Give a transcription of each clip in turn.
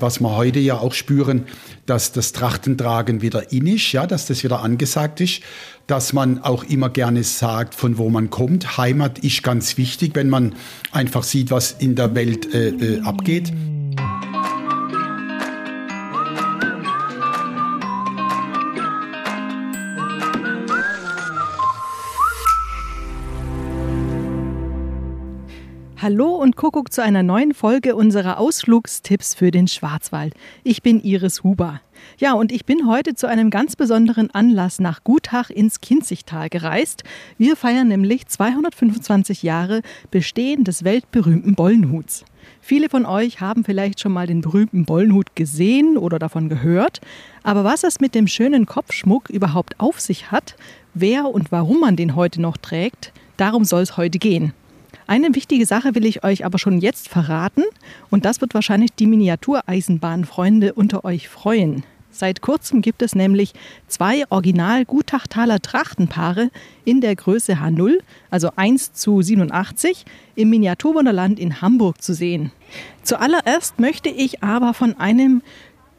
Was wir heute ja auch spüren, dass das Trachtentragen wieder in ist, ja, dass das wieder angesagt ist, dass man auch immer gerne sagt, von wo man kommt. Heimat ist ganz wichtig, wenn man einfach sieht, was in der Welt äh, äh, abgeht. Hallo und Kuckuck zu einer neuen Folge unserer Ausflugstipps für den Schwarzwald. Ich bin Iris Huber. Ja, und ich bin heute zu einem ganz besonderen Anlass nach Gutach ins Kinzigtal gereist. Wir feiern nämlich 225 Jahre Bestehen des weltberühmten Bollenhuts. Viele von euch haben vielleicht schon mal den berühmten Bollenhut gesehen oder davon gehört. Aber was es mit dem schönen Kopfschmuck überhaupt auf sich hat, wer und warum man den heute noch trägt, darum soll es heute gehen. Eine wichtige Sache will ich euch aber schon jetzt verraten und das wird wahrscheinlich die Miniatureisenbahnfreunde unter euch freuen. Seit kurzem gibt es nämlich zwei original Gutachtaler Trachtenpaare in der Größe H0, also 1 zu 87, im Miniaturwunderland in Hamburg zu sehen. Zuallererst möchte ich aber von einem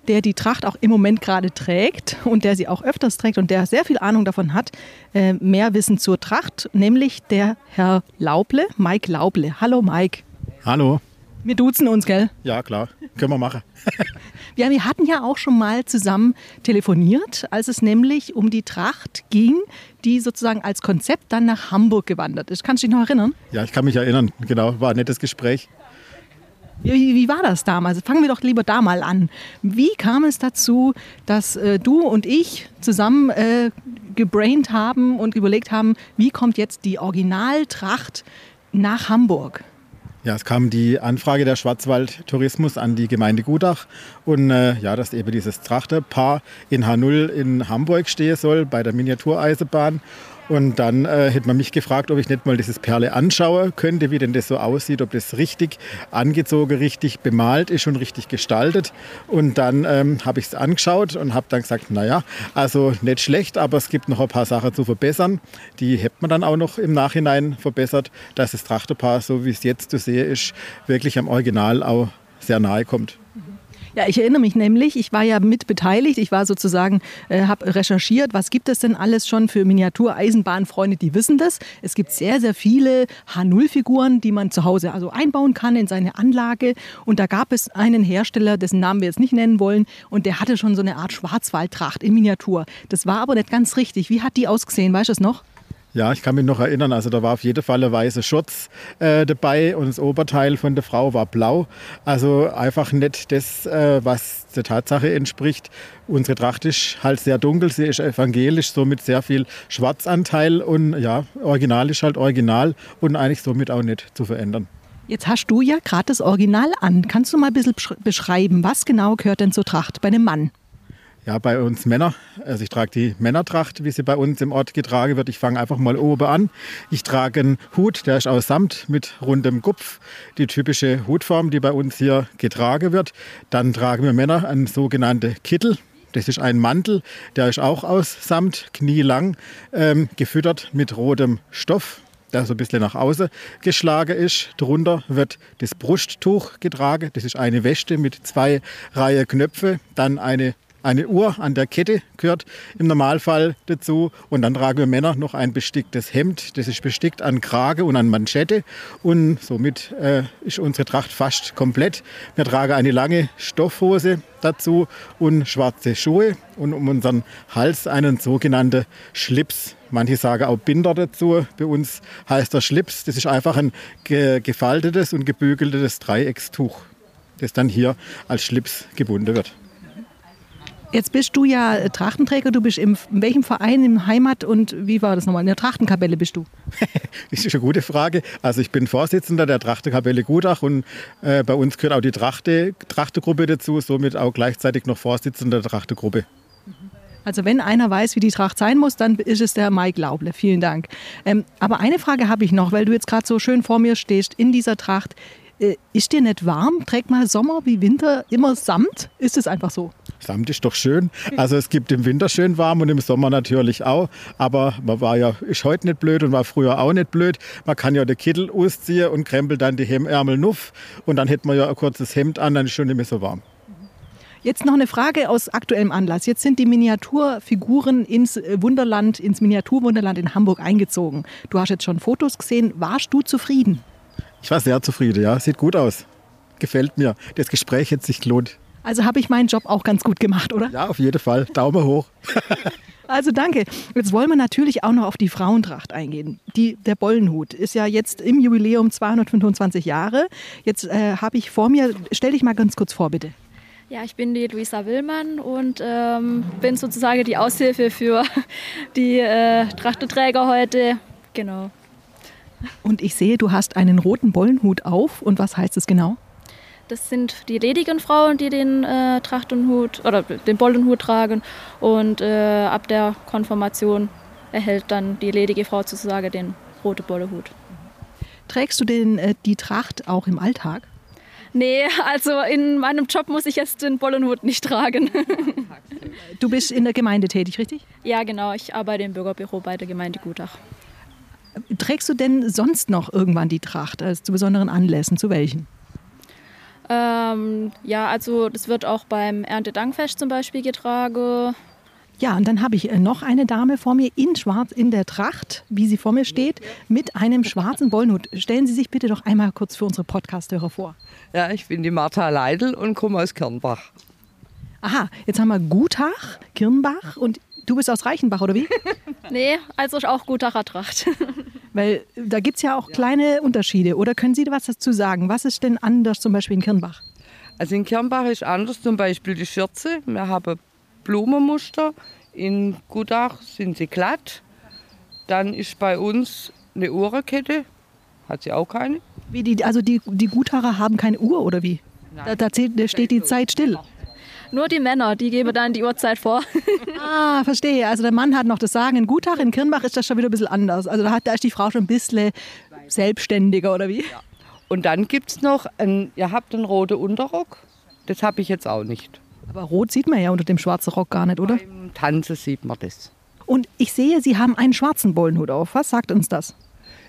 der die Tracht auch im Moment gerade trägt und der sie auch öfters trägt und der sehr viel Ahnung davon hat, äh, mehr Wissen zur Tracht, nämlich der Herr Lauble, Mike Lauble. Hallo Mike. Hallo. Wir duzen uns, gell? Ja, klar. Können wir machen. ja, wir hatten ja auch schon mal zusammen telefoniert, als es nämlich um die Tracht ging, die sozusagen als Konzept dann nach Hamburg gewandert ist. Kannst du dich noch erinnern? Ja, ich kann mich erinnern. Genau, war ein nettes Gespräch. Wie, wie, war das damals? Fangen wir doch lieber da mal an. Wie kam es dazu, dass äh, du und ich zusammen äh, gebraint haben und überlegt haben, wie kommt jetzt die Originaltracht nach Hamburg? Ja, es kam die Anfrage der Schwarzwald Tourismus an die Gemeinde Gudach und äh, ja, dass eben dieses Trachterpaar in H0 in Hamburg stehen soll bei der Miniatureisenbahn. Und dann äh, hätte man mich gefragt, ob ich nicht mal dieses Perle anschauen könnte, wie denn das so aussieht, ob das richtig angezogen, richtig bemalt ist und richtig gestaltet. Und dann ähm, habe ich es angeschaut und habe dann gesagt, naja, also nicht schlecht, aber es gibt noch ein paar Sachen zu verbessern. Die hätte man dann auch noch im Nachhinein verbessert, dass das Trachterpaar, so wie es jetzt zu sehen ist, wirklich am Original auch sehr nahe kommt. Ja, ich erinnere mich nämlich, ich war ja mit beteiligt. Ich war sozusagen, äh, habe recherchiert, was gibt es denn alles schon für Miniatureisenbahnfreunde, die wissen das. Es gibt sehr, sehr viele H0-Figuren, die man zu Hause also einbauen kann in seine Anlage. Und da gab es einen Hersteller, dessen Namen wir jetzt nicht nennen wollen, und der hatte schon so eine Art Schwarzwaldtracht in Miniatur. Das war aber nicht ganz richtig. Wie hat die ausgesehen? Weißt du es noch? Ja, ich kann mich noch erinnern, also da war auf jeden Fall ein weißer Schutz äh, dabei und das Oberteil von der Frau war blau. Also einfach nicht das, äh, was der Tatsache entspricht. Unsere Tracht ist halt sehr dunkel, sie ist evangelisch, somit sehr viel Schwarzanteil und ja, Original ist halt Original und eigentlich somit auch nicht zu verändern. Jetzt hast du ja gerade das Original an. Kannst du mal ein bisschen beschreiben, was genau gehört denn zur Tracht bei einem Mann? Ja, bei uns Männer. Also ich trage die Männertracht, wie sie bei uns im Ort getragen wird. Ich fange einfach mal oben an. Ich trage einen Hut, der ist aus Samt mit rundem Kopf. Die typische Hutform, die bei uns hier getragen wird. Dann tragen wir Männer einen sogenannten Kittel. Das ist ein Mantel, der ist auch aus Samt, knielang, ähm, gefüttert mit rotem Stoff, der so ein bisschen nach außen geschlagen ist. Drunter wird das Brusttuch getragen. Das ist eine Weste mit zwei Reihen Knöpfe. Dann eine eine Uhr an der Kette gehört im Normalfall dazu. Und dann tragen wir Männer noch ein besticktes Hemd. Das ist bestickt an Krage und an Manschette. Und somit äh, ist unsere Tracht fast komplett. Wir tragen eine lange Stoffhose dazu und schwarze Schuhe. Und um unseren Hals einen sogenannten Schlips. Manche sagen auch Binder dazu. Bei uns heißt der Schlips. Das ist einfach ein gefaltetes und gebügeltes Dreieckstuch, das dann hier als Schlips gebunden wird. Jetzt bist du ja äh, Trachtenträger. Du bist im, in welchem Verein im Heimat und wie war das nochmal? In der Trachtenkapelle bist du? das ist eine gute Frage. Also ich bin Vorsitzender der Trachtenkapelle Gutach und äh, bei uns gehört auch die Trachte, Trachtegruppe dazu, somit auch gleichzeitig noch Vorsitzender der Trachtegruppe. Also wenn einer weiß, wie die Tracht sein muss, dann ist es der Mike Lauble. Vielen Dank. Ähm, aber eine Frage habe ich noch, weil du jetzt gerade so schön vor mir stehst in dieser Tracht. Äh, ist dir nicht warm? Trägt mal Sommer wie Winter immer Samt? Ist es einfach so? Samt ist doch schön. Also es gibt im Winter schön warm und im Sommer natürlich auch. Aber man war ja, ist heute nicht blöd und war früher auch nicht blöd. Man kann ja den Kittel ausziehen und krempelt dann die Hemdärmel nuff. Und dann hätte man ja ein kurzes Hemd an, dann ist schon nicht mehr so warm. Jetzt noch eine Frage aus aktuellem Anlass. Jetzt sind die Miniaturfiguren ins äh, Wunderland, ins Miniaturwunderland in Hamburg eingezogen. Du hast jetzt schon Fotos gesehen. Warst du zufrieden? Ich war sehr zufrieden, ja. Sieht gut aus. Gefällt mir. Das Gespräch hat sich gelohnt. Also habe ich meinen Job auch ganz gut gemacht, oder? Ja, auf jeden Fall. Daumen hoch. Also danke. Jetzt wollen wir natürlich auch noch auf die Frauentracht eingehen. Die, der Bollenhut ist ja jetzt im Jubiläum 225 Jahre. Jetzt äh, habe ich vor mir, stell dich mal ganz kurz vor, bitte. Ja, ich bin die Luisa Willmann und ähm, bin sozusagen die Aushilfe für die äh, Trachteträger heute. Genau. Und ich sehe, du hast einen roten Bollenhut auf. Und was heißt es genau? Das sind die ledigen Frauen, die den äh, Trachtenhut oder den Bollenhut tragen. Und äh, ab der Konfirmation erhält dann die ledige Frau sozusagen den roten Bollehut. Trägst du den, äh, die Tracht auch im Alltag? Nee, also in meinem Job muss ich jetzt den Bollenhut nicht tragen. du bist in der Gemeinde tätig, richtig? Ja, genau. Ich arbeite im Bürgerbüro bei der Gemeinde Gutach. Trägst du denn sonst noch irgendwann die Tracht, also zu besonderen Anlässen? Zu welchen? Ähm, ja, also das wird auch beim Erntedankfest zum Beispiel getragen. Ja, und dann habe ich äh, noch eine Dame vor mir in Schwarz in der Tracht, wie sie vor mir steht, mit einem schwarzen Wollnut. Stellen Sie sich bitte doch einmal kurz für unsere Podcasthörer vor. Ja, ich bin die Martha Leidl und komme aus Kirnbach. Aha, jetzt haben wir Gutach, Kirnbach und du bist aus Reichenbach, oder wie? nee, also auch Gutacher Tracht. Weil da gibt es ja auch kleine Unterschiede. Oder können Sie was dazu sagen? Was ist denn anders zum Beispiel in Kirnbach? Also in Kirnbach ist anders zum Beispiel die Schürze. Wir haben Blumenmuster. In Gutach sind sie glatt. Dann ist bei uns eine Uhrenkette. Hat sie auch keine. Wie die, also die, die Gutacher haben keine Uhr oder wie? Nein. Da, da steht die Zeit still. Nur die Männer, die geben dann die Uhrzeit vor. ah, verstehe. Also der Mann hat noch das Sagen. In Gutach, in Kirnbach ist das schon wieder ein bisschen anders. Also da, hat, da ist die Frau schon ein bisschen selbstständiger, oder wie? Ja. Und dann gibt es noch, ein, ihr habt einen roten Unterrock. Das habe ich jetzt auch nicht. Aber rot sieht man ja unter dem schwarzen Rock gar nicht, oder? Beim Tanzen sieht man das. Und ich sehe, Sie haben einen schwarzen Bollenhut auf. Was sagt uns das?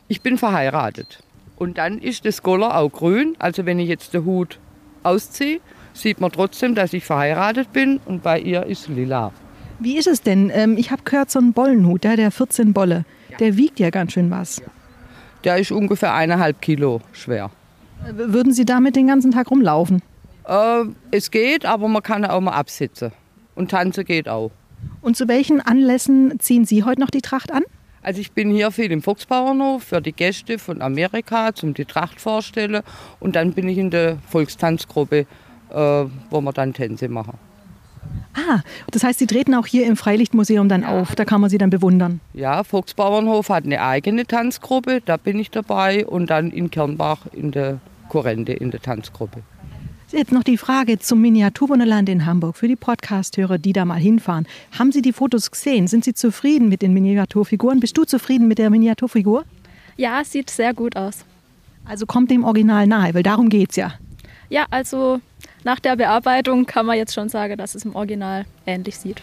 Ich bin verheiratet. Und dann ist das Goller auch grün. Also wenn ich jetzt den Hut ausziehe, sieht man trotzdem, dass ich verheiratet bin und bei ihr ist lila. Wie ist es denn? Ähm, ich habe gehört, so ein Bollenhut, der, der 14 Bolle, der wiegt ja ganz schön was. Der ist ungefähr eineinhalb Kilo schwer. Würden Sie damit den ganzen Tag rumlaufen? Äh, es geht, aber man kann auch mal absitzen. Und tanzen geht auch. Und zu welchen Anlässen ziehen Sie heute noch die Tracht an? Also ich bin hier viel im Fuchsbauernhof für die Gäste von Amerika zum die Tracht vorstellen und dann bin ich in der Volkstanzgruppe äh, wo wir dann Tänze machen. Ah, das heißt, Sie treten auch hier im Freilichtmuseum dann auf, da kann man Sie dann bewundern. Ja, Volksbauernhof hat eine eigene Tanzgruppe, da bin ich dabei und dann in Kernbach in der Korrente in der Tanzgruppe. Jetzt noch die Frage zum Miniaturwunderland in Hamburg für die Podcast-Hörer, die da mal hinfahren. Haben Sie die Fotos gesehen? Sind Sie zufrieden mit den Miniaturfiguren? Bist du zufrieden mit der Miniaturfigur? Ja, sieht sehr gut aus. Also kommt dem Original nahe, weil darum geht es ja. Ja, also nach der Bearbeitung kann man jetzt schon sagen, dass es im Original ähnlich sieht.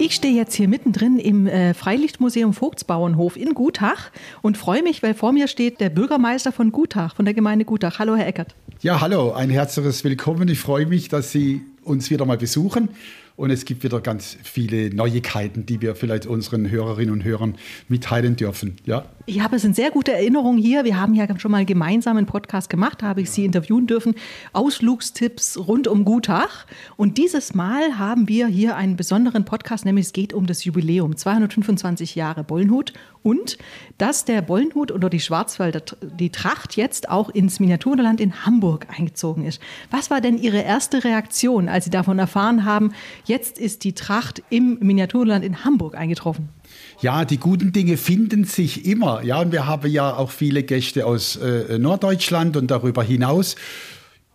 Ich stehe jetzt hier mittendrin im äh, Freilichtmuseum Vogtsbauernhof in Gutach und freue mich, weil vor mir steht der Bürgermeister von Gutach, von der Gemeinde Gutach. Hallo, Herr Eckert. Ja, hallo, ein herzliches Willkommen. Ich freue mich, dass Sie uns wieder mal besuchen und es gibt wieder ganz viele Neuigkeiten, die wir vielleicht unseren Hörerinnen und Hörern mitteilen dürfen. Ja? Ich habe es in sehr guter Erinnerung hier. Wir haben ja schon mal gemeinsam einen Podcast gemacht, da habe ich Sie interviewen dürfen. Ausflugstipps rund um Gutach. Und dieses Mal haben wir hier einen besonderen Podcast, nämlich es geht um das Jubiläum, 225 Jahre Bollenhut und dass der Bollenhut oder die Schwarzwälder, die Tracht jetzt auch ins Miniaturland in Hamburg eingezogen ist. Was war denn Ihre erste Reaktion, als Sie davon erfahren haben, Jetzt ist die Tracht im Miniaturland in Hamburg eingetroffen. Ja, die guten Dinge finden sich immer. Ja, und wir haben ja auch viele Gäste aus äh, Norddeutschland und darüber hinaus.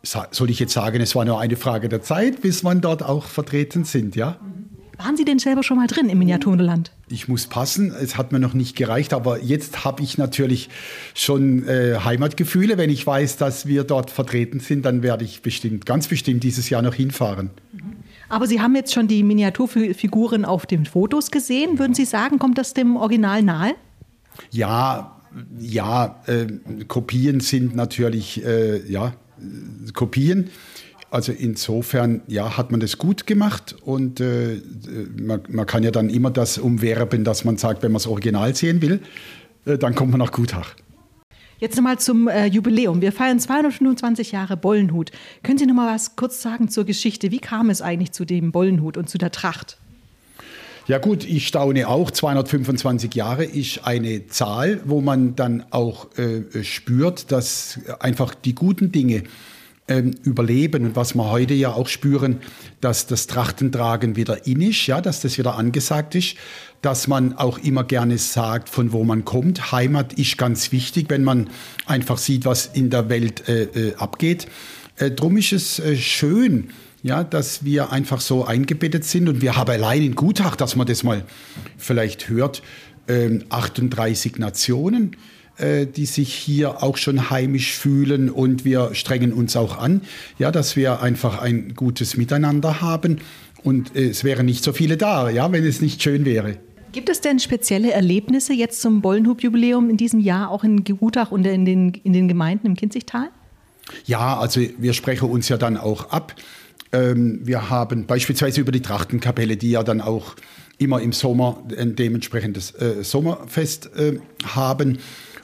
Soll ich jetzt sagen, es war nur eine Frage der Zeit, bis man dort auch vertreten sind, ja? Waren Sie denn selber schon mal drin im Miniaturland? Ich muss passen, es hat mir noch nicht gereicht, aber jetzt habe ich natürlich schon äh, Heimatgefühle. Wenn ich weiß, dass wir dort vertreten sind, dann werde ich bestimmt, ganz bestimmt dieses Jahr noch hinfahren. Aber Sie haben jetzt schon die Miniaturfiguren auf den Fotos gesehen. Würden Sie sagen, kommt das dem Original nahe? Ja, ja, äh, Kopien sind natürlich, äh, ja, Kopien. Also insofern, ja, hat man das gut gemacht und äh, man, man, kann ja dann immer das umwerben, dass man sagt, wenn man das Original sehen will, äh, dann kommt man nach Gutach. Jetzt nochmal zum äh, Jubiläum. Wir feiern 225 Jahre Bollenhut. Können Sie nochmal was kurz sagen zur Geschichte? Wie kam es eigentlich zu dem Bollenhut und zu der Tracht? Ja gut, ich staune auch. 225 Jahre ist eine Zahl, wo man dann auch äh, spürt, dass einfach die guten Dinge ähm, überleben und was wir heute ja auch spüren, dass das Trachtentragen wieder in ist, ja, dass das wieder angesagt ist, dass man auch immer gerne sagt, von wo man kommt. Heimat ist ganz wichtig, wenn man einfach sieht, was in der Welt äh, äh, abgeht. Äh, drum ist es äh, schön, ja, dass wir einfach so eingebettet sind und wir haben allein in Gutach, dass man das mal vielleicht hört, 38 ähm, Nationen äh, die sich hier auch schon heimisch fühlen und wir strengen uns auch an, ja, dass wir einfach ein gutes Miteinander haben und äh, es wären nicht so viele da, ja, wenn es nicht schön wäre. Gibt es denn spezielle Erlebnisse jetzt zum Bollenhub-Jubiläum in diesem Jahr auch in Gutach und in den, in den Gemeinden im Kinzigtal? Ja, also wir sprechen uns ja dann auch ab. Ähm, wir haben beispielsweise über die Trachtenkapelle, die ja dann auch immer im Sommer ein dementsprechendes äh, Sommerfest äh, haben.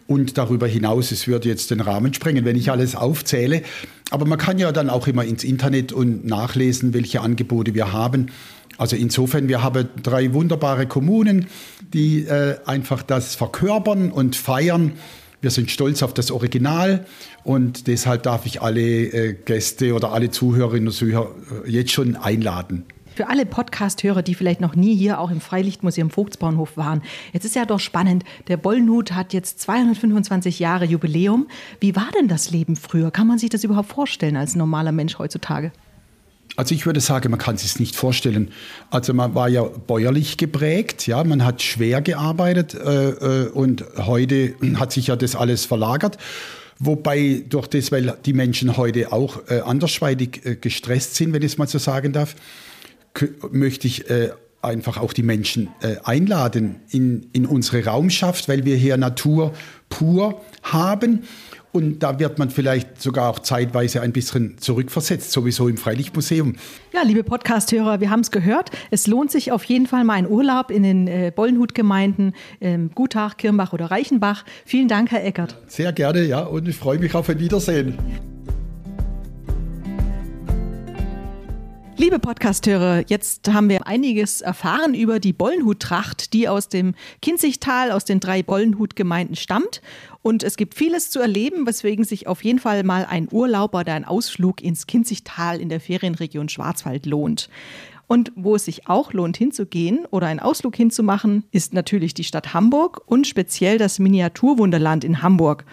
Und darüber hinaus, es würde jetzt den Rahmen sprengen, wenn ich alles aufzähle. Aber man kann ja dann auch immer ins Internet und nachlesen, welche Angebote wir haben. Also insofern, wir haben drei wunderbare Kommunen, die äh, einfach das verkörpern und feiern. Wir sind stolz auf das Original und deshalb darf ich alle äh, Gäste oder alle Zuhörerinnen und Zuhörer äh, jetzt schon einladen für alle Podcast-Hörer, die vielleicht noch nie hier auch im Freilichtmuseum Vogtsbauernhof waren. Jetzt ist ja doch spannend, der Bollenhut hat jetzt 225 Jahre Jubiläum. Wie war denn das Leben früher? Kann man sich das überhaupt vorstellen als normaler Mensch heutzutage? Also ich würde sagen, man kann es sich nicht vorstellen. Also man war ja bäuerlich geprägt, ja, man hat schwer gearbeitet äh, äh und heute hat sich ja das alles verlagert. Wobei durch das, weil die Menschen heute auch äh, andersweitig äh, gestresst sind, wenn ich es mal so sagen darf, möchte ich äh, einfach auch die Menschen äh, einladen in, in unsere Raumschaft, weil wir hier Natur pur haben. Und da wird man vielleicht sogar auch zeitweise ein bisschen zurückversetzt, sowieso im Freilichtmuseum. Ja, liebe Podcast-Hörer, wir haben es gehört. Es lohnt sich auf jeden Fall mal ein Urlaub in den äh, Bollenhut-Gemeinden, ähm, Gutach, Kirnbach oder Reichenbach. Vielen Dank, Herr Eckert. Sehr gerne, ja, und ich freue mich auf ein Wiedersehen. Liebe Podcasthörer, jetzt haben wir einiges erfahren über die Bollenhut-Tracht, die aus dem Kinzigtal, aus den drei Bollenhut-Gemeinden stammt. Und es gibt vieles zu erleben, weswegen sich auf jeden Fall mal ein Urlaub oder ein Ausflug ins Kinzigtal in der Ferienregion Schwarzwald lohnt. Und wo es sich auch lohnt hinzugehen oder einen Ausflug hinzumachen, ist natürlich die Stadt Hamburg und speziell das Miniaturwunderland in Hamburg.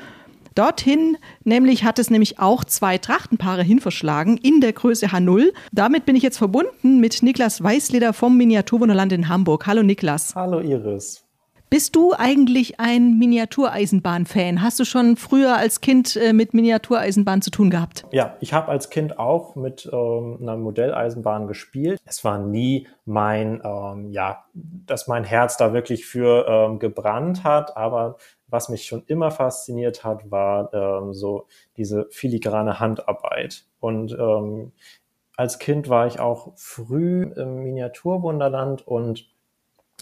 Dorthin nämlich hat es nämlich auch zwei Trachtenpaare hinverschlagen in der Größe H0. Damit bin ich jetzt verbunden mit Niklas Weißleder vom Miniaturwunderland in Hamburg. Hallo Niklas. Hallo Iris. Bist du eigentlich ein Miniatureisenbahn-Fan? Hast du schon früher als Kind äh, mit Miniatureisenbahn zu tun gehabt? Ja, ich habe als Kind auch mit ähm, einer Modelleisenbahn gespielt. Es war nie mein, ähm, ja, dass mein Herz da wirklich für ähm, gebrannt hat, aber was mich schon immer fasziniert hat, war ähm, so diese filigrane Handarbeit. Und ähm, als Kind war ich auch früh im Miniaturwunderland und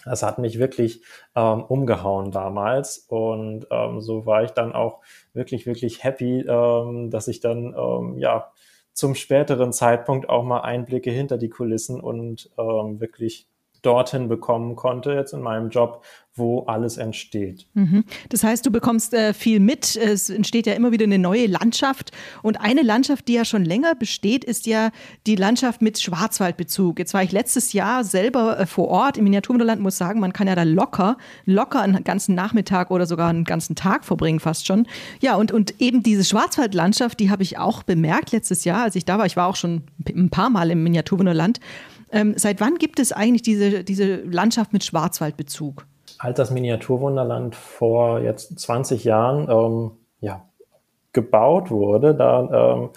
das hat mich wirklich ähm, umgehauen damals. Und ähm, so war ich dann auch wirklich, wirklich happy, ähm, dass ich dann ähm, ja zum späteren Zeitpunkt auch mal Einblicke hinter die Kulissen und ähm, wirklich dorthin bekommen konnte, jetzt in meinem Job, wo alles entsteht. Mhm. Das heißt, du bekommst äh, viel mit. Es entsteht ja immer wieder eine neue Landschaft. Und eine Landschaft, die ja schon länger besteht, ist ja die Landschaft mit Schwarzwaldbezug. Jetzt war ich letztes Jahr selber äh, vor Ort im Miniaturwunderland, muss sagen, man kann ja da locker, locker einen ganzen Nachmittag oder sogar einen ganzen Tag verbringen, fast schon. Ja, und, und eben diese Schwarzwaldlandschaft, die habe ich auch bemerkt letztes Jahr, als ich da war. Ich war auch schon ein paar Mal im Miniaturwunderland. Ähm, seit wann gibt es eigentlich diese, diese Landschaft mit Schwarzwaldbezug? Als das Miniaturwunderland vor jetzt 20 Jahren ähm, ja, gebaut wurde, da ähm,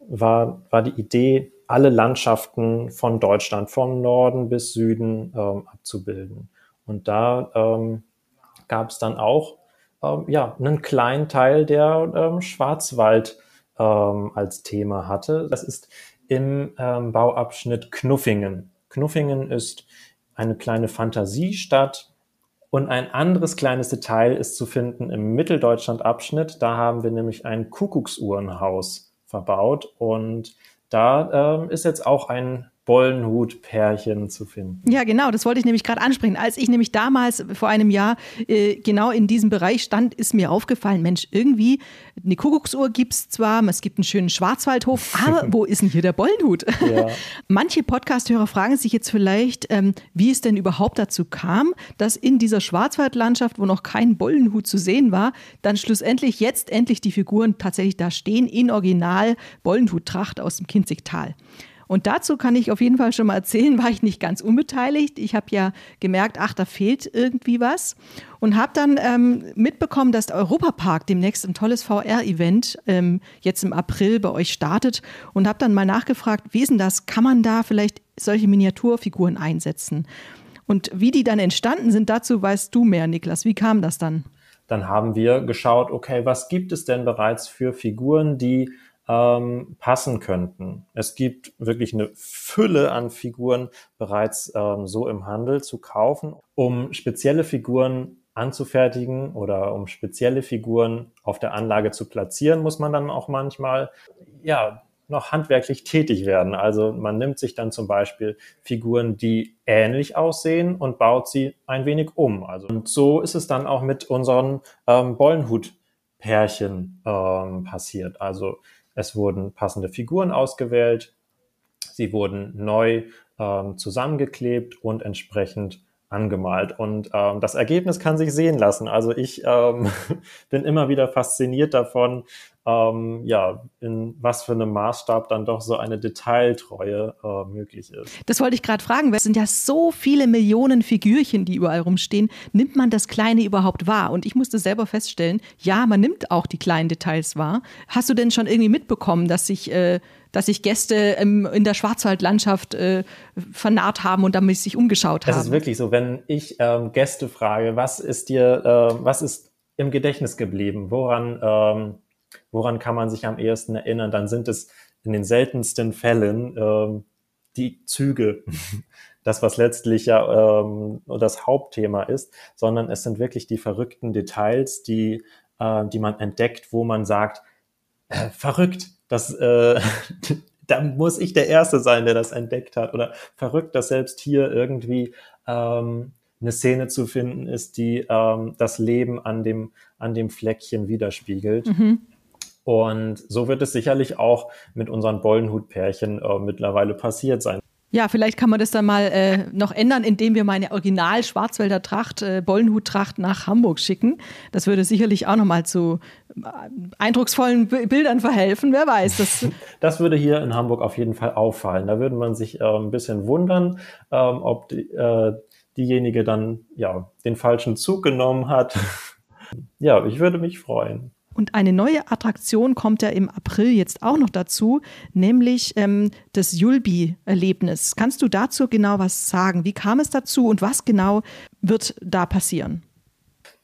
war, war die Idee, alle Landschaften von Deutschland, vom Norden bis Süden ähm, abzubilden. Und da ähm, gab es dann auch ähm, ja, einen kleinen Teil, der ähm, Schwarzwald ähm, als Thema hatte. Das ist im ähm, Bauabschnitt Knuffingen. Knuffingen ist eine kleine Fantasiestadt. Und ein anderes kleines Detail ist zu finden im Mitteldeutschland-Abschnitt. Da haben wir nämlich ein Kuckucksuhrenhaus verbaut. Und da ähm, ist jetzt auch ein Bollenhut-Pärchen zu finden. Ja, genau, das wollte ich nämlich gerade ansprechen. Als ich nämlich damals vor einem Jahr äh, genau in diesem Bereich stand, ist mir aufgefallen, Mensch, irgendwie eine Kuckucksuhr gibt es zwar, es gibt einen schönen Schwarzwaldhof, aber wo ist denn hier der Bollenhut? Ja. Manche Podcast-Hörer fragen sich jetzt vielleicht, ähm, wie es denn überhaupt dazu kam, dass in dieser Schwarzwaldlandschaft, wo noch kein Bollenhut zu sehen war, dann schlussendlich jetzt endlich die Figuren tatsächlich da stehen in Original Bollenhut-Tracht aus dem Kinzigtal. Und dazu kann ich auf jeden Fall schon mal erzählen, war ich nicht ganz unbeteiligt. Ich habe ja gemerkt, ach, da fehlt irgendwie was. Und habe dann ähm, mitbekommen, dass der Europapark demnächst ein tolles VR-Event ähm, jetzt im April bei euch startet. Und habe dann mal nachgefragt, wie ist denn das? Kann man da vielleicht solche Miniaturfiguren einsetzen? Und wie die dann entstanden sind, dazu weißt du mehr, Niklas. Wie kam das dann? Dann haben wir geschaut, okay, was gibt es denn bereits für Figuren, die ähm, passen könnten. Es gibt wirklich eine Fülle an Figuren bereits ähm, so im Handel zu kaufen, um spezielle Figuren anzufertigen oder um spezielle Figuren auf der Anlage zu platzieren, muss man dann auch manchmal ja noch handwerklich tätig werden. Also man nimmt sich dann zum Beispiel Figuren, die ähnlich aussehen und baut sie ein wenig um. Also und so ist es dann auch mit unseren ähm, Bollenhut-Pärchen ähm, passiert. Also es wurden passende Figuren ausgewählt. Sie wurden neu ähm, zusammengeklebt und entsprechend angemalt. Und ähm, das Ergebnis kann sich sehen lassen. Also ich ähm, bin immer wieder fasziniert davon, ähm, ja, in was für einem Maßstab dann doch so eine Detailtreue äh, möglich ist. Das wollte ich gerade fragen, weil es sind ja so viele Millionen Figürchen, die überall rumstehen. Nimmt man das Kleine überhaupt wahr? Und ich musste selber feststellen, ja, man nimmt auch die kleinen Details wahr. Hast du denn schon irgendwie mitbekommen, dass sich äh, dass sich Gäste ähm, in der Schwarzwaldlandschaft äh, vernarrt haben und damit sich umgeschaut haben. Das ist wirklich so, wenn ich ähm, Gäste frage, was ist dir, äh, was ist im Gedächtnis geblieben? Woran, ähm, woran kann man sich am ehesten erinnern? Dann sind es in den seltensten Fällen ähm, die Züge. das, was letztlich ja ähm, das Hauptthema ist, sondern es sind wirklich die verrückten Details, die, äh, die man entdeckt, wo man sagt, äh, verrückt, das, äh, da muss ich der Erste sein, der das entdeckt hat. Oder verrückt, dass selbst hier irgendwie ähm, eine Szene zu finden ist, die ähm, das Leben an dem, an dem Fleckchen widerspiegelt. Mhm. Und so wird es sicherlich auch mit unseren Bollenhutpärchen äh, mittlerweile passiert sein. Ja, vielleicht kann man das dann mal äh, noch ändern, indem wir meine Original Schwarzwälder Tracht, äh, Bollenhut-Tracht nach Hamburg schicken. Das würde sicherlich auch nochmal zu äh, eindrucksvollen B Bildern verhelfen. Wer weiß. Das, das würde hier in Hamburg auf jeden Fall auffallen. Da würde man sich äh, ein bisschen wundern, ähm, ob die, äh, diejenige dann ja den falschen Zug genommen hat. ja, ich würde mich freuen. Und eine neue Attraktion kommt ja im April jetzt auch noch dazu, nämlich ähm, das Julbi-Erlebnis. Kannst du dazu genau was sagen? Wie kam es dazu und was genau wird da passieren?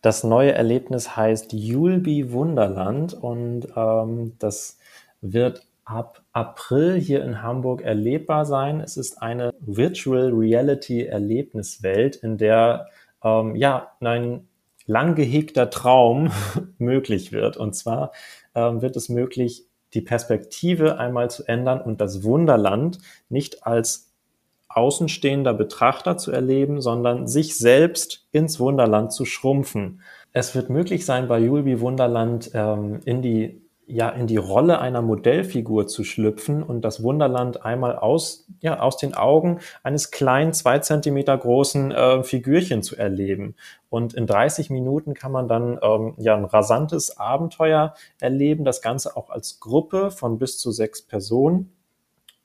Das neue Erlebnis heißt Julbi Wunderland und ähm, das wird ab April hier in Hamburg erlebbar sein. Es ist eine Virtual Reality Erlebniswelt, in der ähm, ja ein lang gehegter Traum möglich wird. Und zwar ähm, wird es möglich, die Perspektive einmal zu ändern und das Wunderland nicht als außenstehender Betrachter zu erleben, sondern sich selbst ins Wunderland zu schrumpfen. Es wird möglich sein, bei Julbi Wunderland ähm, in die ja in die Rolle einer Modellfigur zu schlüpfen und das Wunderland einmal aus, ja, aus den Augen eines kleinen, zwei Zentimeter großen äh, Figürchen zu erleben. Und in 30 Minuten kann man dann ähm, ja ein rasantes Abenteuer erleben, das Ganze auch als Gruppe von bis zu sechs Personen.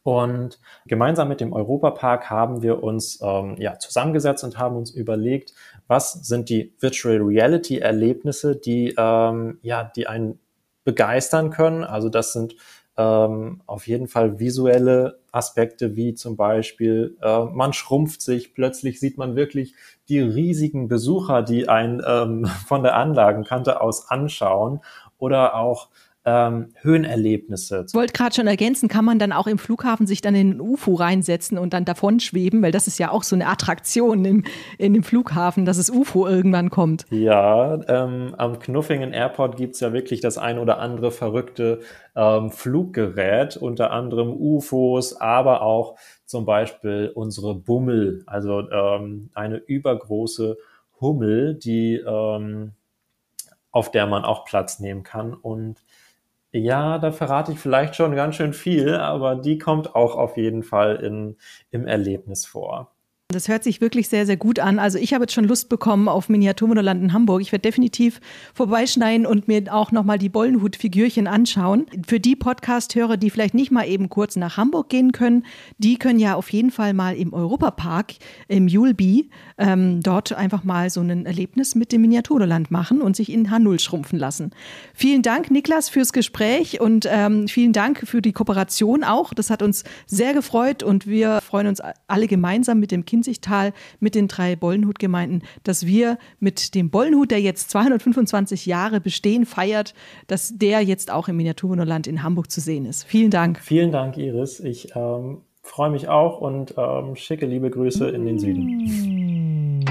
Und gemeinsam mit dem Europapark haben wir uns ähm, ja, zusammengesetzt und haben uns überlegt, was sind die Virtual Reality Erlebnisse, die, ähm, ja, die einen begeistern können. Also das sind ähm, auf jeden Fall visuelle Aspekte, wie zum Beispiel, äh, man schrumpft sich, plötzlich sieht man wirklich die riesigen Besucher, die einen ähm, von der Anlagenkante aus anschauen oder auch ähm, Höhenerlebnisse. Ich wollte gerade schon ergänzen, kann man dann auch im Flughafen sich dann in ein UFO reinsetzen und dann davon schweben, weil das ist ja auch so eine Attraktion im, in dem Flughafen, dass das UFO irgendwann kommt. Ja, ähm, am Knuffingen Airport gibt es ja wirklich das ein oder andere verrückte ähm, Fluggerät, unter anderem UFOs, aber auch zum Beispiel unsere Bummel, also ähm, eine übergroße Hummel, die ähm, auf der man auch Platz nehmen kann und ja, da verrate ich vielleicht schon ganz schön viel, aber die kommt auch auf jeden Fall in, im Erlebnis vor. Das hört sich wirklich sehr, sehr gut an. Also ich habe jetzt schon Lust bekommen auf Miniaturmodelland in Hamburg. Ich werde definitiv vorbeischneiden und mir auch nochmal die Bollenhut-Figürchen anschauen. Für die Podcast-Hörer, die vielleicht nicht mal eben kurz nach Hamburg gehen können, die können ja auf jeden Fall mal im Europapark, im Julbi, ähm, dort einfach mal so ein Erlebnis mit dem Miniaturmodelland machen und sich in H0 schrumpfen lassen. Vielen Dank, Niklas, fürs Gespräch und ähm, vielen Dank für die Kooperation auch. Das hat uns sehr gefreut und wir freuen uns alle gemeinsam mit dem Kind Kinzigtal mit den drei Bollenhut-Gemeinden, dass wir mit dem Bollenhut, der jetzt 225 Jahre bestehen feiert, dass der jetzt auch im Miniaturwunderland in Hamburg zu sehen ist. Vielen Dank. Vielen Dank, Iris. Ich ähm, freue mich auch und ähm, schicke liebe Grüße in den Süden.